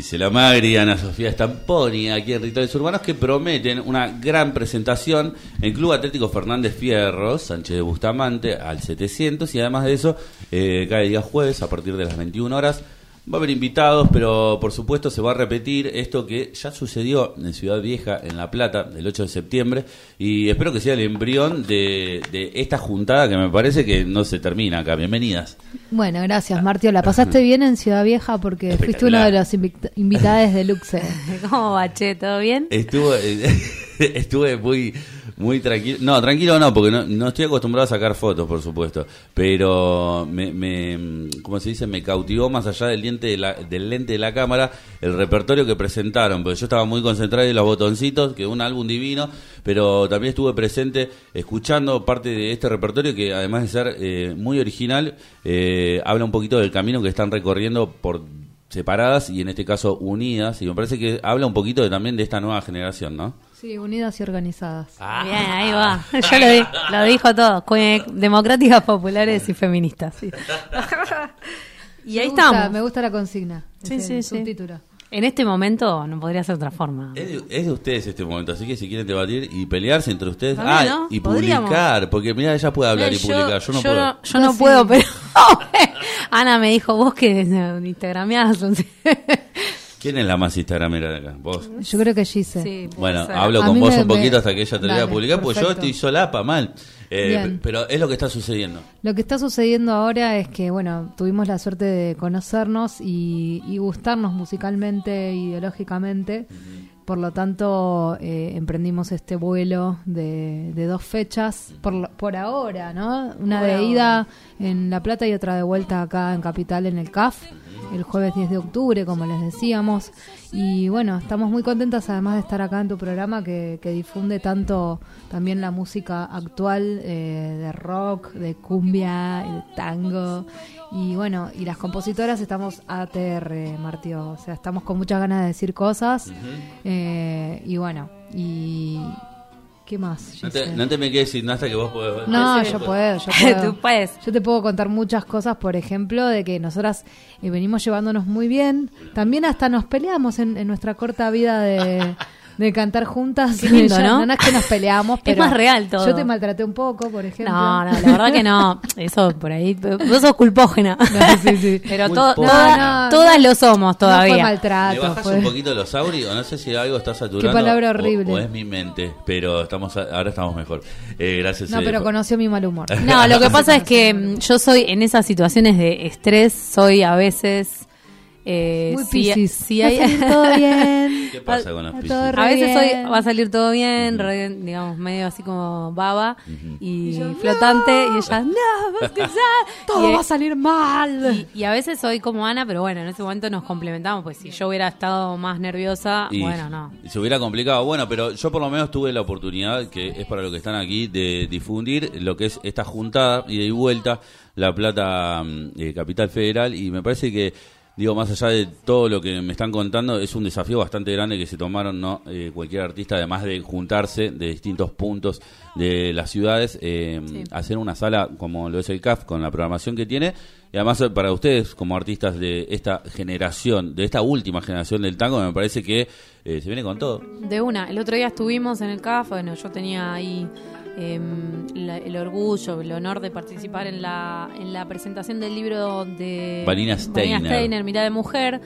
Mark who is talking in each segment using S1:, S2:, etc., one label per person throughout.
S1: Gisela Magri, Ana Sofía Stamponi, aquí en Rituales Urbanos, que prometen una gran presentación en Club Atlético Fernández Fierro, Sánchez de Bustamante, al 700, y además de eso, eh, cada día jueves, a partir de las 21 horas, Va a haber invitados, pero por supuesto se va a repetir esto que ya sucedió en Ciudad Vieja, en La Plata, el 8 de septiembre, y espero que sea el embrión de, de esta juntada que me parece que no se termina acá. Bienvenidas.
S2: Bueno, gracias, Martio. ¿La pasaste bien en Ciudad Vieja? Porque fuiste uno de los invitados de Luxe.
S3: ¿Cómo va, che? ¿Todo bien?
S1: Estuve, estuve muy muy tranquilo. No, tranquilo no, porque no, no, estoy acostumbrado a sacar fotos, por supuesto. Pero me, me ¿cómo se dice? Me cautivó más allá del, diente de la, del lente de la cámara el repertorio que presentaron. Porque yo estaba muy concentrado en los botoncitos, que un álbum divino. Pero también estuve presente escuchando parte de este repertorio que además de ser eh, muy original, eh, habla un poquito del camino que están recorriendo por separadas y en este caso unidas. Y me parece que habla un poquito también de esta nueva generación, ¿no?
S2: Sí, unidas y organizadas.
S3: Ah. Bien, ahí va. Yo lo, lo dijo todo. Democráticas, populares y feministas.
S2: y ahí estamos. Me gusta la consigna.
S3: Sí, sí, sí. En este momento no podría ser otra forma.
S1: Es de, ustedes este momento, así que si quieren debatir y pelearse entre ustedes. Ah, y publicar, porque mira, ella puede hablar y publicar. Yo no puedo.
S3: yo no puedo, pero. Ana me dijo, vos que instagrameás.
S1: ¿Quién es la más instagramera de acá? ¿Vos?
S2: Yo creo que Gise.
S1: Sí, bueno, hablo con vos un poquito hasta que ella te lo voy a publicar, porque yo estoy solapa, mal. Eh, pero es lo que está sucediendo.
S2: Lo que está sucediendo ahora es que, bueno, tuvimos la suerte de conocernos y, gustarnos musicalmente, ideológicamente. Por lo tanto, eh, emprendimos este vuelo de, dos fechas por, por ahora, ¿no? Una de ida en La Plata y otra de vuelta acá en Capital en el CAF el jueves 10 de octubre, como les decíamos. Y bueno, estamos muy contentas además de estar acá en tu programa que, difunde tanto también la música actual eh, de rock, de cumbia, de tango. Y bueno, y las compositoras estamos ATR, Martio. O sea, estamos con muchas ganas de decir cosas. Eh, y bueno, y ¿Qué más?
S1: No te, no te, me quedes sin hasta que vos podés.
S2: No, yo puedo, yo puedo. Tú puedes. Yo te puedo contar muchas cosas, por ejemplo, de que nosotras eh, venimos llevándonos muy bien. También hasta nos peleamos en, en nuestra corta vida de de cantar juntas.
S3: lindo, ¿no?
S2: No es que nos peleamos, pero.
S3: Es más real todo.
S2: Yo te maltraté un poco, por ejemplo.
S3: No, no, la verdad que no. Eso por ahí. Vos sos culpógena. sí, sí. Pero todas lo somos todavía.
S2: fue maltrato.
S1: ¿Le bajas un poquito los audios? No sé si algo está saturando.
S2: Qué palabra horrible.
S1: O, es mi mente, pero estamos ahora estamos mejor. Eh, gracias.
S2: No,
S1: eh,
S2: pero conoció mi mal humor.
S3: No, lo que pasa es que mm, yo soy en esas situaciones de estrés, soy a veces
S2: eh, Muy si, si hay... Va a salir todo bien.
S1: ¿Qué pasa con los piscis?
S3: A veces hoy va a salir todo bien, digamos, medio así como baba y, flotante. Y ella, no,
S2: todo va a salir mal.
S3: Y, a veces soy como Ana, pero bueno, en ese momento nos complementamos. Pues si yo hubiera estado más nerviosa, bueno, no.
S1: Se hubiera complicado. Bueno, pero yo por lo menos tuve la oportunidad, que es para lo que están aquí, de difundir lo que es esta juntada y de vuelta, La Plata mm, eh, Capital Federal. Y me parece que digo, más allá de todo lo que me están contando, es un desafío bastante grande que se tomaron ¿no? Eh, cualquier artista, además de juntarse de distintos puntos de las ciudades, eh, hacer una sala como lo es el CAF, con la programación que tiene, y además eh, para ustedes, como artistas de esta generación, de esta última generación del tango, me parece que se viene con todo.
S3: De una, el otro día estuvimos en el CAF, bueno, yo tenía ahí Em, el orgullo, el honor de participar en la, en la presentación del libro de
S1: Vanina Steiner,
S3: Steiner Mirada de Mujer.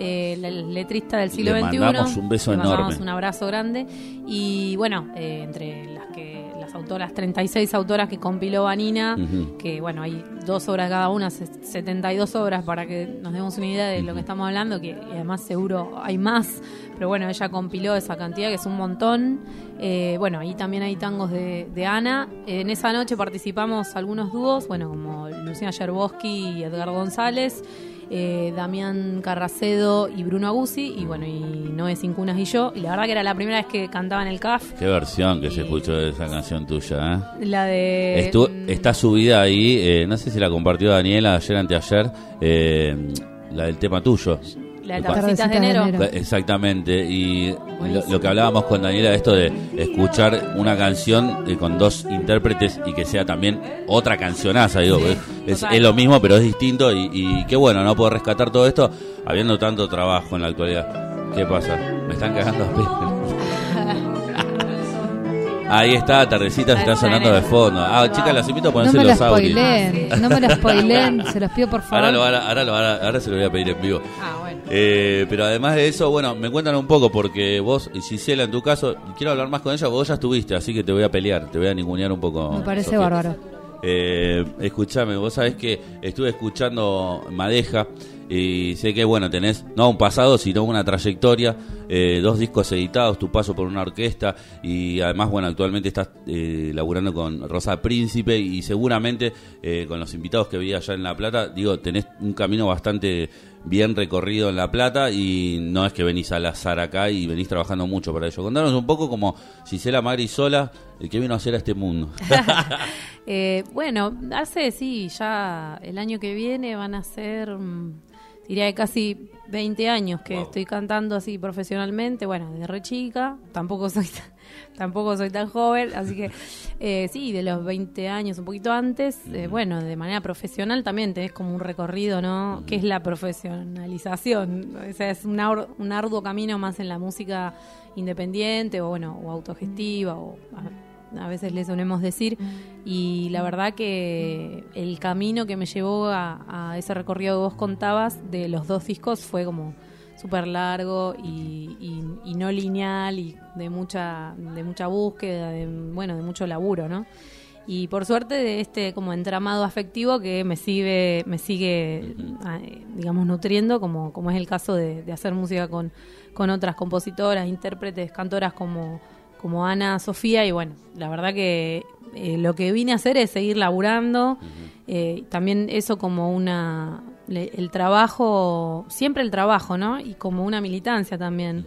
S3: Eh, la letrista del siglo
S1: XXI. Le mandamos un beso
S3: Le
S1: enorme.
S3: un abrazo grande. Y bueno, eh, entre autoras, 36 autoras que compiló Vanina, que bueno, hay dos obras cada una, 72 obras para que nos demos una idea de lo que estamos hablando, que además seguro hay más, pero bueno, ella compiló esa cantidad que es un montón. Eh, bueno, ahí también hay tangos de, Ana. en esa noche participamos algunos dúos, bueno, como Luciana Yerboski y Edgar González eh, Damián Carracedo y Bruno Aguzzi, y bueno, y Noé Cincunas y yo. Y la verdad que era la primera vez que cantaba en el CAF.
S1: Qué versión que se escuchó de esa canción tuya, ¿eh?
S3: La de.
S1: Mm, está subida ahí, eh, no sé si la compartió Daniela ayer, anteayer, eh, la del tema tuyo.
S3: La Tardecitas de enero.
S1: Exactamente, y lo, lo que hablábamos con Daniela, esto de escuchar una canción eh, con dos intérpretes y que sea también otra cancionaza, digo, es, es- es lo mismo pero es distinto y, y qué bueno, no puedo rescatar todo esto habiendo tanto trabajo en la actualidad. ¿Qué pasa? Me están cagando a. Ahí está, Tardecitas está sonando de fondo. Ah, chicas, las invito a
S2: No
S1: ponerse
S2: me la
S1: los audios.
S2: spoileen, no me la spoileen, se los pido por favor.
S1: Ahora, lo, ahora, ahora, lo- ahora- ahora se lo voy a pedir en vivo.
S3: Ah, bueno.
S1: Eh, pero además de eso, bueno, me cuentan un poco porque vos, y Gisela, en tu caso, quiero hablar más con ella, vos ya estuviste, así que te voy a pelear, te voy a ningunear un poco.
S2: Me parece
S1: Sofía.
S2: bárbaro.
S1: Eh, escuchame, vos sabés que estuve escuchando Madeja y sé que, bueno, tenés no un pasado, sino una trayectoria, eh, dos discos editados, tu paso por una orquesta y además, bueno, actualmente estás eh, laburando con Rosa Príncipe y seguramente eh, con los invitados que vi allá en La Plata, digo, tenés un camino bastante bien recorrido en La Plata y no es que venís al azar acá y venís trabajando mucho para ello. Contanos un poco como Gisela Magri sola, eh, ¿qué vino a hacer a este mundo?
S3: Eh, bueno, hace, sí, ya el año que viene van a ser, mm, diría que casi 20 años que
S1: Wow.
S3: estoy cantando así profesionalmente, bueno, desde re chica, tampoco soy tan, tampoco soy tan joven, así que eh, sí, de los 20 años, un poquito antes, eh, bueno, de manera profesional también tenés como un recorrido, ¿no? ¿Qué es la profesionalización? O sea, es un, ar- un arduo camino más en la música independiente o, bueno, o autogestiva o... a- a veces le solemos decir, y la verdad que el camino que me llevó a, a ese recorrido que vos contabas de los dos discos fue como súper largo y, y- y no lineal y de mucha de mucha búsqueda, de, bueno, de mucho laburo, ¿no? Y por suerte de este como entramado afectivo que me sigue me sigue ah, eh, digamos nutriendo como como es el caso de, de hacer música con con otras compositoras, intérpretes, cantoras como como Ana, Sofía y bueno, la verdad que eh, lo que vine a hacer es seguir laburando, eh, también eso como una, le- el trabajo, siempre el trabajo, ¿no? Y como una militancia también.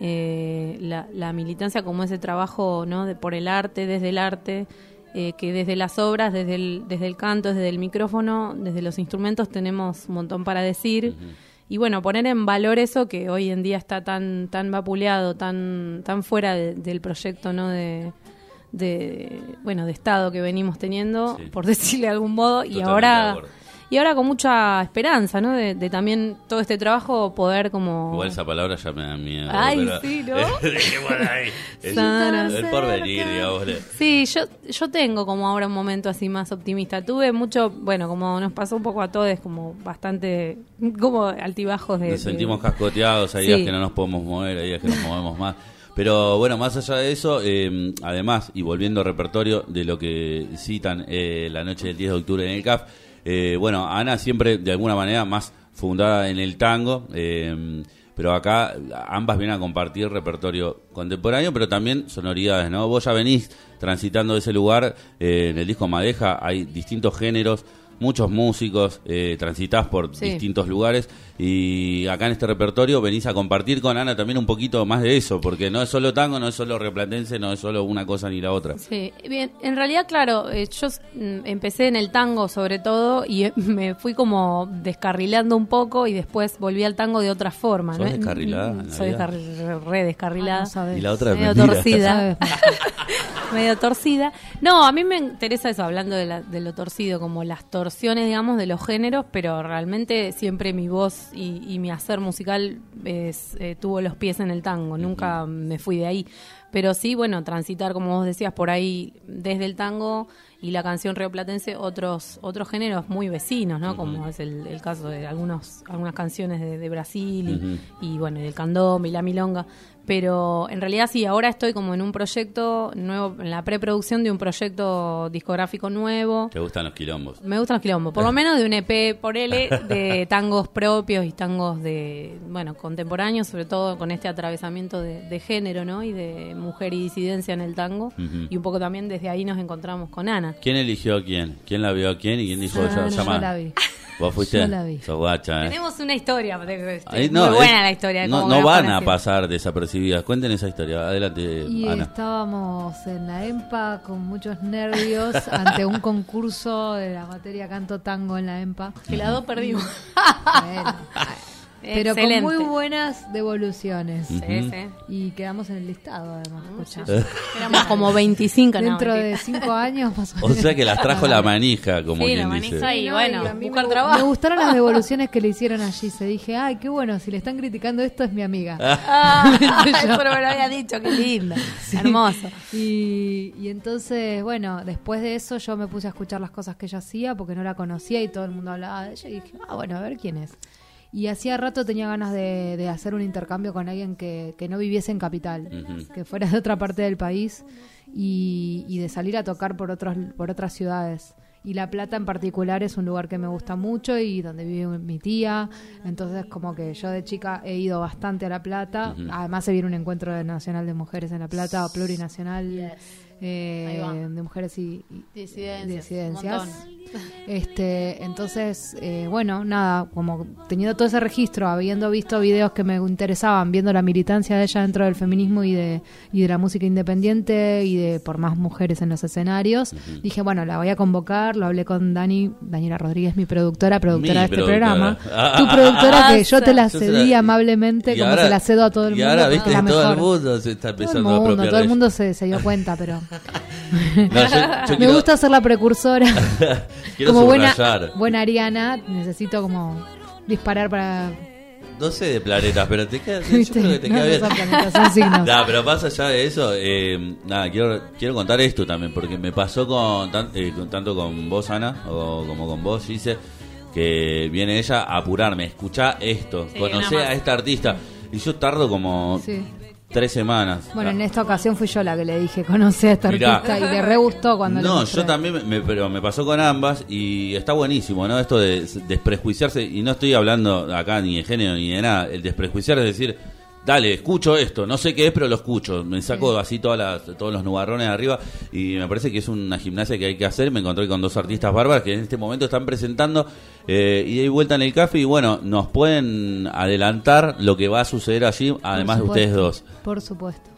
S3: Eh, la, la militancia como ese trabajo, ¿no? De, por el arte, desde el arte, eh, que desde las obras, desde el, desde el canto, desde el micrófono, desde los instrumentos tenemos un montón para decir. Y bueno, poner en valor eso que hoy en día está tan tan vapuleado, tan tan fuera de- del proyecto, ¿no? De, de bueno de estado que venimos teniendo,
S1: Sí.
S3: por decirle de algún modo, y
S1: Totalmente
S3: ahora. Y ahora con mucha esperanza, ¿no? De, de también todo este trabajo poder como
S1: Igual esa palabra ya me da miedo.
S3: Ay,
S1: pero-
S3: sí, ¿no?
S1: Ahí. Es el porvenir, digamos.
S3: Sí, yo, yo tengo como ahora un momento así más optimista. Tuve mucho, bueno, como nos pasó un poco a todos, como bastante, como altibajos de...
S1: Nos
S3: de-
S1: sentimos cascoteados, hay días
S3: Sí.
S1: que no nos podemos mover, hay días que nos movemos más. Pero bueno, más allá de eso, eh, además, y volviendo al repertorio de lo que citan eh, la noche del 10 de octubre en el CAF, eh, bueno, Ana siempre de alguna manera más fundada en el tango, eh, pero acá ambas vienen a compartir repertorio contemporáneo, pero también sonoridades, ¿no? Vos ya venís transitando ese lugar, eh, en el disco Madeja hay distintos géneros, muchos músicos, eh, transitás por
S3: Sí.
S1: distintos lugares y acá en este repertorio venís a compartir con Ana también un poquito más de eso, porque no es solo tango, no es solo replatense, no es solo una cosa ni la otra.
S3: Sí, bien, en realidad, claro, eh, yo mm, empecé en el tango sobre todo y eh, me fui como descarrilando un poco y después volví al tango de otra forma.
S1: ¿Sos
S3: ¿no?
S1: descarrilada,
S3: Mm,
S1: en
S3: Soy descarri- re descarrilada.
S2: Ah, no sabes.
S1: Y la otra es
S3: medio
S1: mentira.
S3: torcida. Medio torcida. No, a mí me interesa eso, hablando de, la- de lo torcido, como las torsiones, digamos, de los géneros, pero realmente siempre mi voz y, y mi hacer musical es, eh, tuvo los pies en el tango, nunca me fui de ahí. Pero sí, bueno, transitar, como vos decías, por ahí desde el tango y la canción rioplatense, otros otros géneros muy vecinos, ¿no? Como es el, el caso de algunos algunas canciones de, de Brasil y, y, bueno, y del candombe y la milonga. Pero en realidad sí, ahora estoy como en un proyecto nuevo, en la preproducción de un proyecto discográfico nuevo.
S1: ¿Te gustan los quilombos?
S3: Me gustan los quilombos, por lo menos de un EP por L de tangos propios y tangos de, bueno, contemporáneos, sobre todo con este atravesamiento de, de género, ¿no? Y de mujer y disidencia en el tango. Y un poco también desde ahí nos encontramos con Ana.
S1: ¿Quién eligió a quién? ¿Quién la vio a quién y quién dijo
S2: Ah,
S1: ya,
S2: yo la vi.
S1: ¿Vos fuiste?
S2: Yo la vi.
S1: Sos guacha, ¿eh?
S3: Tenemos una historia, este, muy
S1: no,
S3: buena
S1: es-
S3: la historia. de
S1: No, no van a pasar desapercibidas. Cuenten esa historia. Adelante,
S2: Y
S1: Ana.
S2: estábamos en la EMPA con muchos nervios ante un concurso de la materia canto tango en la EMPA.
S3: Que las dos perdimos.
S2: Bueno, pero
S3: Excelente.
S2: con muy buenas devoluciones.
S3: Sí, sí.
S2: Y quedamos en el listado, además. escuchá.
S3: Éramos como 25, no,
S2: Dentro de
S3: mentira.
S2: cinco años, más o
S1: O
S2: menos.
S1: sea que las trajo la manija, como
S3: Sí,
S1: quien
S3: la
S1: dice.
S3: manija y
S2: No,
S3: bueno,
S2: a mí
S3: buscar
S2: me,
S3: trabajo.
S2: Me gustaron las devoluciones que le hicieron allí. Se dije, ay, qué bueno, si le están criticando esto es mi amiga.
S3: Ah, eso no me lo había dicho, qué lindo. Hermoso.
S2: Y, y entonces, bueno, después de eso yo me puse a escuchar las cosas que ella hacía porque no la conocía y todo el mundo hablaba de ella. Y dije, ah, bueno, a ver quién es. Y hacía rato tenía ganas de, de hacer un intercambio con alguien que, que no viviese en Capital, que fuera de otra parte del país y, y de salir a tocar por, otros, por otras ciudades. Y La Plata en particular es un lugar que me gusta mucho y donde vive mi tía. Entonces como que yo de chica he ido bastante a La Plata. Además se viene un encuentro nacional de mujeres en La Plata o plurinacional eh, de mujeres y, y-
S3: Disidencias.
S2: Este, entonces, eh, bueno, nada, como teniendo todo ese registro, habiendo visto videos que me interesaban, viendo la militancia de ella dentro del feminismo y de, y de la música independiente y de por más mujeres en los escenarios, dije, bueno, la voy a convocar, lo hablé con Dani, Daniela Rodríguez, mi productora, productora
S1: Mi
S2: de este
S1: productora.
S2: programa,
S1: Ah,
S2: tu productora que yo te la cedí
S1: la-
S2: amablemente,
S1: y
S2: como
S1: ahora-
S2: se la cedo a todo el
S1: y
S2: mundo.
S1: ahora, viste,
S2: la
S1: todo el mundo se está
S2: Todo el
S1: empezando a
S2: mundo,
S1: apropiar
S2: todo el mundo se, se dio cuenta, pero.
S1: No, yo- yo
S2: me
S1: quiero-
S2: gusta ser la precursora.
S1: quiero
S2: como buena,
S1: subrayar.
S2: buena Ariana, necesito como disparar para.
S1: No sé de planetas, pero te queda, yo creo que te
S2: No,
S1: queda
S2: no
S1: bien.
S2: son planetas, son signos.
S1: Nah, pero más allá de eso, eh, nada, quiero, quiero contar esto también, porque me pasó con, tan- eh, con- tanto con vos, Ana, o como con vos, Gise, que viene ella a apurarme, escuchá esto,
S3: Sí, más.
S1: a esta artista, y yo tardo como
S2: Sí.
S1: Tres semanas.
S2: Bueno, en esta ocasión fui yo la que le dije, conocí a esta
S1: Mirá.
S2: artista y le re gustó cuando
S1: No, yo también, me- pero me pasó con ambas y está buenísimo, ¿no? Esto de desprejuiciarse, y no estoy hablando acá ni de género ni de nada, el desprejuiciar es decir, dale, escucho esto, no sé qué es, pero lo escucho, me saco así todas las, todos los nubarrones de arriba y me parece que es una gimnasia que hay que hacer, me encontré con dos artistas bárbaras que en este momento están presentando eh, y de vuelta en el café y bueno, nos pueden adelantar lo que va a suceder allí, además de ustedes dos.
S2: Por supuesto.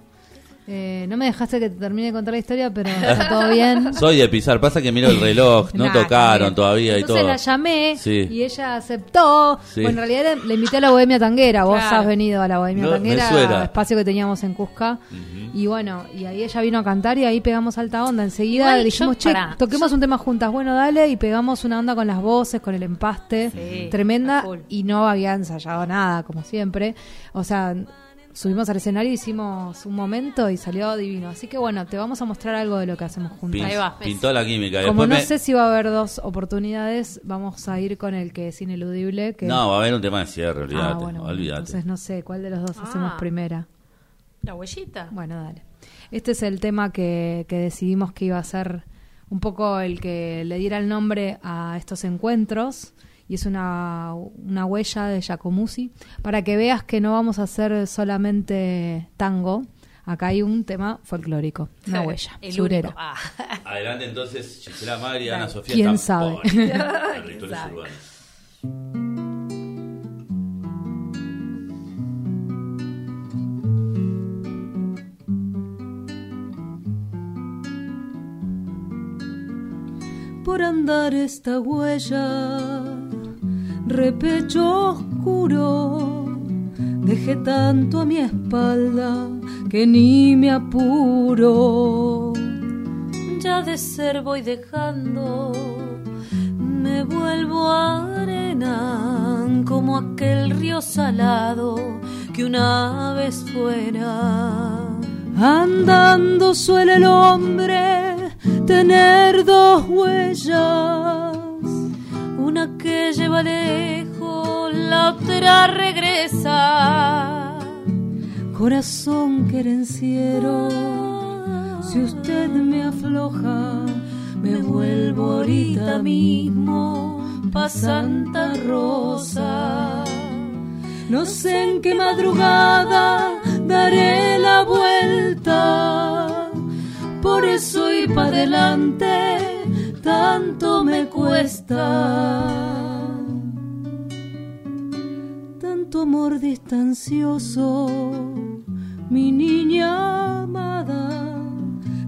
S2: Eh, no me dejaste que te termine de contar la historia, pero está todo bien.
S1: Soy de pisar, pasa que miro el reloj, no
S2: Nah,
S1: tocaron todavía y
S2: Entonces
S1: todo.
S2: la llamé
S1: Sí.
S2: y ella aceptó.
S1: Sí.
S2: Bueno, en realidad le, invité a la Bohemia Tanguera. Vos
S3: Claro.
S2: has venido a la Bohemia
S1: No,
S2: Tanguera, espacio que teníamos en Cusca. Y bueno, y ahí ella vino a cantar y ahí pegamos alta onda. Enseguida
S3: Igual
S2: le dijimos,
S3: yo-
S2: che, toquemos un tema juntas. Bueno, dale. Y pegamos una onda con las voces, con el empaste.
S3: Sí,
S2: tremenda. Y no había ensayado nada, como siempre. O sea, subimos al escenario, hicimos un momento y salió divino. Así que bueno, te vamos a mostrar algo de lo que hacemos juntas.
S1: Pin-
S3: Ahí va.
S1: Pintó la química.
S2: Como
S1: Después
S2: no
S1: me-
S2: sé si va a haber dos oportunidades, vamos a ir con el que es ineludible. Que...
S1: No, va a haber un tema de cierre, olvídate.
S2: ah, bueno, bueno,
S1: olvídate.
S2: entonces no sé cuál de los dos
S3: Ah.
S2: hacemos primera.
S3: La huellita.
S2: Bueno, dale. Este es el tema que, que decidimos que iba a ser un poco el que le diera el nombre a estos encuentros. Y es una, una huella de Giacomuzzi. Para que veas que no vamos a hacer solamente tango. Acá hay un tema folclórico. Una huella.
S3: El
S2: surera.
S3: Ah.
S1: Adelante entonces, Gisela Magri, Ana Sofía.
S2: ¿Quién sabe?
S1: En Rituales urbanos.
S2: por andar esta huella, repecho oscuro, dejé tanto a mi espalda que ni me apuro. Ya de ser voy dejando, me vuelvo arena como aquel río salado que una vez fuera. Andando suele el hombre tener dos huellas, que lleva lejos, la otra regresa. Corazón querenciero, si usted me afloja, me vuelvo ahorita mismo pa' Santa Rosa. No sé en qué madrugada daré la vuelta. Por eso y para adelante tanto me cuesta. Amor distancioso, mi niña amada,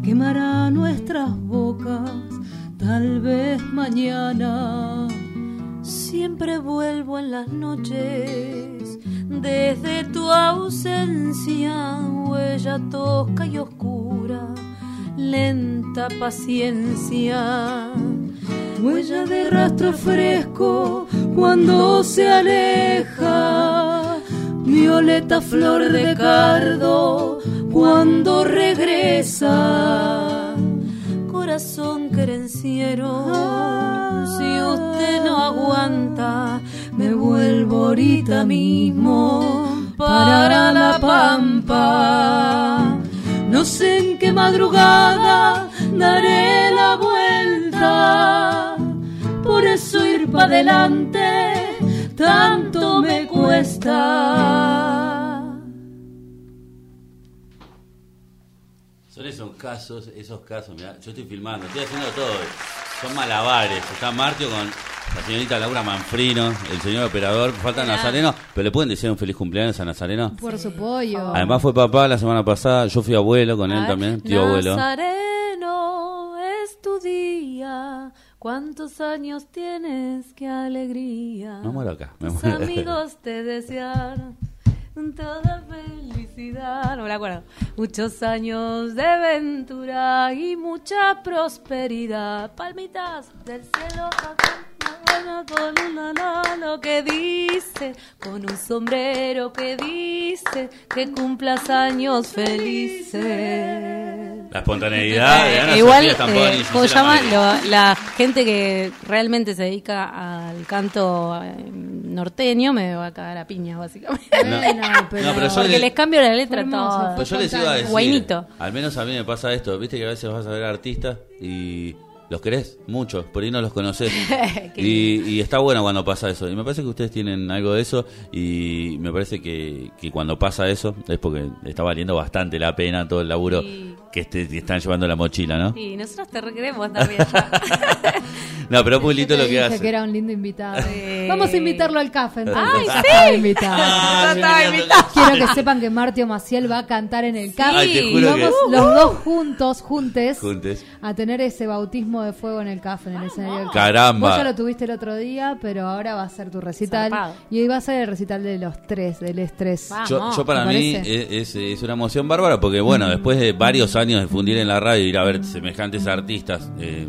S2: quemará nuestras bocas, tal vez mañana. Siempre vuelvo en las noches
S3: desde tu ausencia, huella tosca y oscura, lenta paciencia. Huella de rastro fresco cuando se aleja, violeta flor de cardo cuando regresa. Corazón querenciero, si usted no aguanta, me vuelvo ahorita mismo para la pampa. No sé en qué madrugada daré la vuelta, por eso ir para adelante tanto me cuesta.
S1: Son esos casos, esos casos, mirá, yo estoy filmando, estoy haciendo todo. Son malabares. Está Martio con la señorita Laura Manfrino, el señor operador, falta. Nazareno, pero le pueden decir un feliz cumpleaños a Nazareno.
S2: Por su pollo.
S1: Además fue papá la semana pasada, yo fui abuelo con él
S3: Ay,
S1: también, tío abuelo.
S3: Nazareno, es tu día. ¿Cuántos años tienes? ¡Qué alegría!
S1: Me muero acá, me
S3: Tus
S1: muero.
S3: amigos te desean toda felicidad. No me acuerdo. Muchos años de aventura y mucha prosperidad. Palmitas del cielo. Con una mano que dice, con un sombrero que dice que cumplas años felices.
S1: La espontaneidad de
S3: Eh, igual,
S1: Sofía Stamponi
S3: eh, la gente que realmente se dedica al canto eh, norteño me va a cagar a piña, básicamente.
S2: Pero,
S1: No, pero
S3: Porque
S1: le-
S3: les cambio la letra toda.
S1: Pues yo les iba a decir,
S3: Guainito.
S1: al menos a mí me pasa esto, viste que a veces vas a ver artistas y los querés mucho, por ahí no los conoces.
S3: Qué
S1: y, y está bueno cuando pasa eso. Y me parece que ustedes tienen algo de eso y me parece que, que cuando pasa eso es porque está valiendo bastante la pena todo el laburo
S3: Sí.
S1: que este- te están llevando la mochila, ¿no?
S3: Y nosotros te requeremos también.
S1: No, pero
S2: te
S1: lo que hace.
S2: que era un lindo invitado. Vamos a invitarlo al café entonces.
S3: Ay, sí.
S2: está invitado.
S1: Ah.
S2: Quiero que sepan que Martio Maciel va a cantar en el café.
S1: Ay, te
S2: y
S1: juro que-
S2: vamos los dos juntos, juntes,
S1: Juntes.
S2: a tener ese bautismo de fuego en el café, en el escenario del.
S1: Caramba.
S2: Vos ya lo tuviste el otro día, pero ahora va a ser tu recital.
S3: Zarpado.
S2: Y hoy va a ser el recital de los tres, del estrés.
S1: Yo,
S3: Vamos.
S1: yo para
S2: ¿te
S1: mí es, es- es una emoción bárbara porque, bueno, después de varios años de fundir en la radio y ir a ver semejantes artistas eh,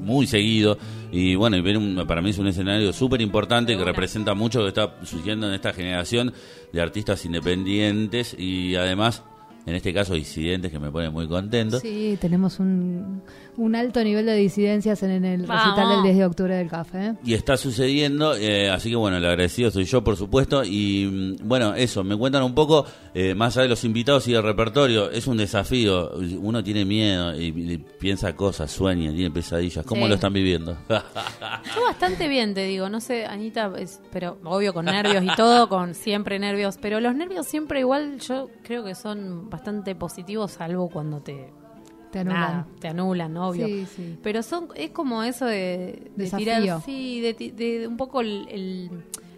S1: muy seguido, y bueno, y para mí es un escenario súper importante que representa mucho que está sucediendo en esta generación de artistas independientes y además, en este caso, disidentes que me ponen muy contento.
S2: Sí, tenemos un, un alto nivel de disidencias en, el
S3: Vamos.
S2: recital del 10 de octubre del café. ¿eh?
S1: Y está sucediendo, eh, así que bueno, el agradecido soy yo, por supuesto. Y mm, bueno, eso, me cuentan un poco, eh, más allá de los invitados y del repertorio, es un desafío. Uno tiene miedo y, y piensa cosas, sueña, tiene pesadillas. ¿Cómo
S3: Sí.
S1: lo están viviendo?
S3: Yo bastante bien, te digo. No sé, Anita, es- pero obvio con nervios y todo, con siempre nervios. Pero los nervios siempre igual yo creo que son bastante positivos, salvo cuando te...
S2: Te anulan.
S3: nada, te anulan, obvio.
S2: Sí, sí.
S3: Pero son es como eso de, de tirar, sí, de, de un poco el, el,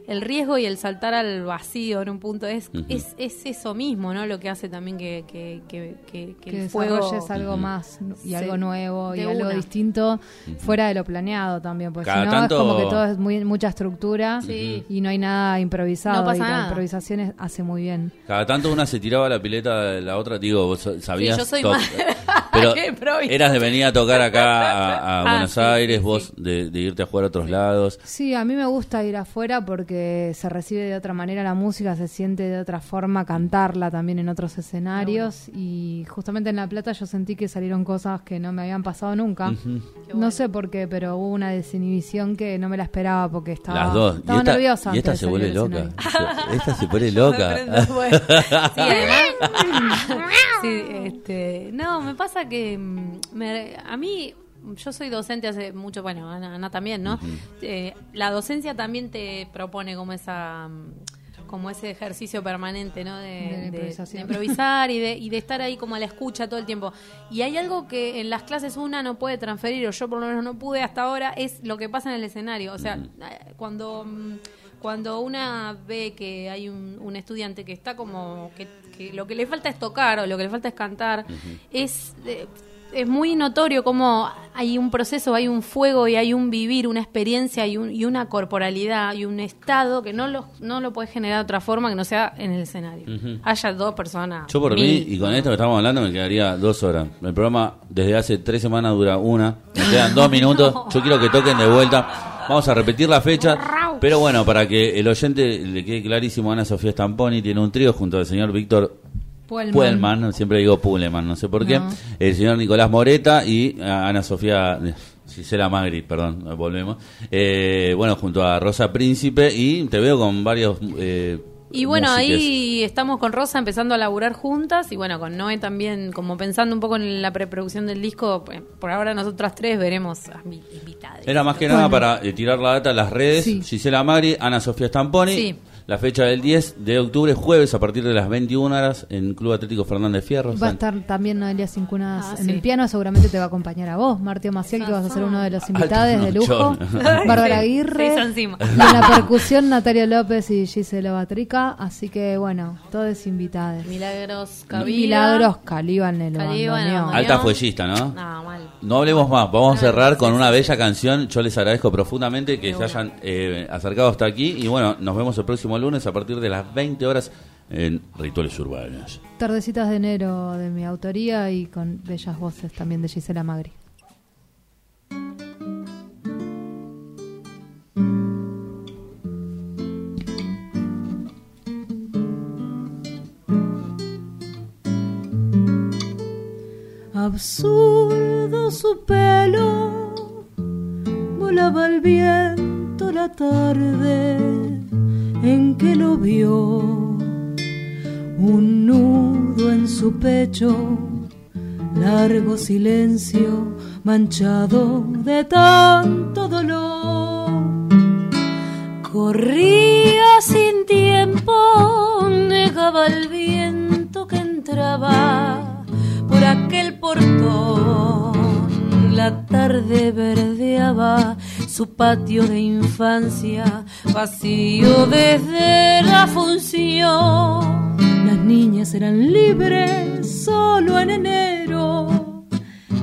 S3: el riesgo y el saltar al vacío en un punto. Es, es, es eso mismo, ¿no? Lo que hace también que, que, que, que- que
S2: que
S3: el fuego...
S2: desarrolles algo más y
S3: Sí,
S2: algo nuevo y
S3: de
S2: algo
S3: una.
S2: distinto fuera de lo planeado también, porque
S1: Cada
S2: si no
S1: tanto-
S2: es como que todo es muy mucha estructura
S3: Sí.
S2: y no hay nada improvisado
S3: No pasa
S2: y la improvisación es- hace muy bien.
S1: Cada tanto una se tiraba la pileta de la otra, digo, vos sabías.
S3: Sí, yo soy
S1: Pero eras de venir a tocar acá a, a
S3: Ah,
S1: Buenos
S3: sí,
S1: Aires,
S3: sí,
S1: vos de, de irte a jugar a otros lados.
S2: Sí, a mí me gusta ir afuera porque se recibe de otra manera la música, se siente de otra forma cantarla también en otros escenarios y justamente en La Plata yo sentí que salieron cosas que no me habían pasado nunca. No sé por qué, pero hubo una desinhibición que no me la esperaba porque estaba,
S1: Las dos.
S2: estaba
S1: y esta,
S2: nerviosa.
S1: y esta se vuelve loca. esta se pone
S3: Me
S1: loca.
S3: prendo fuego. Sí, además. sí, este, no, me pasa que mm, me- a mí. Yo soy docente hace mucho, bueno, Ana, Ana también, ¿no? Eh, la docencia también te propone como esa mm, como ese ejercicio permanente, ¿no? De,
S2: De
S3: improvisar y de, y de estar ahí como a la escucha todo el tiempo. Y hay algo que en las clases una no puede transferir, o yo por lo menos no pude hasta ahora, es lo que pasa en el escenario. O sea, eh, cuando, mm, cuando una ve que hay un, un estudiante que está como, que, que lo que le falta es tocar o lo que le falta es cantar, es... eh, es muy notorio cómo hay un proceso, hay un fuego y hay un vivir, una experiencia y, un- y una corporalidad y un estado que no lo, no lo puedes generar de otra forma que no sea en el escenario. Haya dos personas.
S1: Yo por
S3: mil.
S1: mí, y con esto que estamos hablando, me quedaría dos horas. El programa desde hace tres semanas dura una. Me quedan dos minutos. Yo quiero que toquen de vuelta. Vamos a repetir la fecha. Pero bueno, para que el oyente le quede clarísimo, Ana Sofía Stamponi tiene un trío junto al señor Víctor
S4: Puelman.
S1: Puelman, siempre digo Puleman, no sé por qué.
S4: No.
S1: El señor Nicolás Moreta y a Ana Sofía, Gisela Magri, perdón, volvemos. Eh, bueno, junto a Rosa Príncipe y te veo con varios. eh,
S3: Y bueno,
S1: músiques.
S3: ahí estamos con Rosa empezando a laburar juntas y bueno, con Noé también, como pensando un poco en la preproducción del disco, pues, por ahora nosotras tres veremos a mi invitada.
S1: Era más que nada
S4: Bueno.
S1: para eh, tirar la data a las redes.
S4: Sí.
S1: Gisela Magri, Ana Sofía Stamponi.
S3: Sí.
S1: La fecha del 10 de octubre, jueves, a partir de las 21 horas, en Club Atlético Fernández Fierro.
S4: Va a estar también Noelia Cincunas
S3: Ah,
S4: en
S3: sí.
S4: el piano, seguramente te va a acompañar a vos, Martio Maciel, que vas a ser uno de los invitados de lujo. Bárbara Aguirre. Y en la percusión Natalia López y Gisela Batrica. Así que bueno, todos invitados.
S3: Milagros Caviva.
S4: Milagros Caliba en el.
S1: Alta fuellista, ¿no?
S3: No, mal.
S1: No hablemos más, vamos a cerrar con una bella canción. Yo les agradezco profundamente que se hayan eh, acercado hasta aquí. Y bueno, nos vemos el próximo lunes a partir de las 20 horas en Rituales Urbanos.
S4: Tardecitas de enero de mi autoría y con bellas voces también de Gisela Magri. Absurdo su pelo, volaba el viento la tarde en que lo vio. Un nudo en su pecho, largo silencio manchado de tanto dolor. Corría sin tiempo, negaba el viento que entraba por aquel portón. La tarde verdeaba su patio de infancia, vacío desde la función. Las niñas eran libres solo en enero,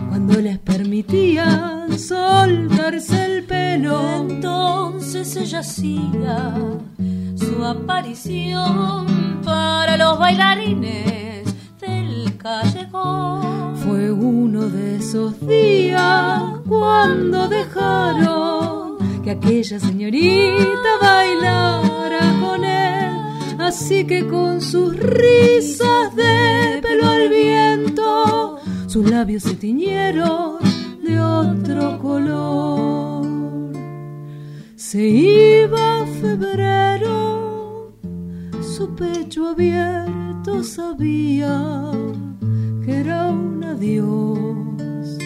S4: cuando les permitían soltarse el pelo. Entonces ella hacía su aparición para los bailarines del callejón. Fue uno de esos días cuando dejaron que aquella señorita bailara con él. Así que con sus risas de pelo al viento, sus labios se tiñeron de otro color. Se iba febrero, su pecho abierto sabía que era un adiós.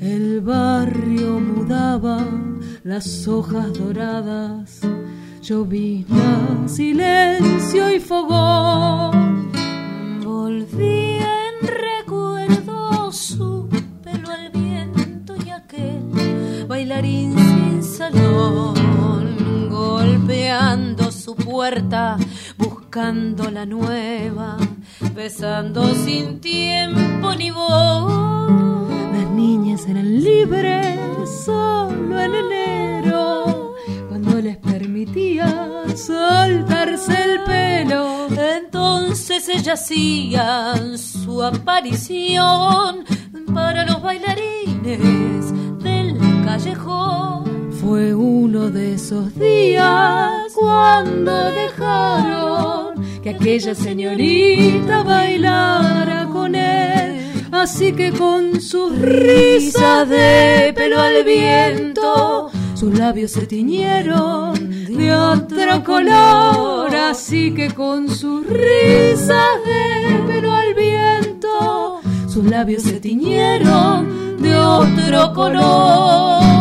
S4: El barrio mudaba las hojas doradas, llovizna, silencio y fogón. Volvía en recuerdo su pelo al viento y aquel bailarín sin salón, golpeando su puerta, buscando la nueva, besando sin tiempo ni voz. Las niñas eran libres solo en enero, cuando les permitía soltarse el pelo. Entonces ellas hacían su aparición para los bailarines del callejón. Fue uno de esos días cuando dejaron que aquella señorita bailara con él. Así que con sus risas de pelo al viento, sus labios se tiñeron de otro color. Así que con sus risas de pelo al viento, sus labios se tiñeron de otro color.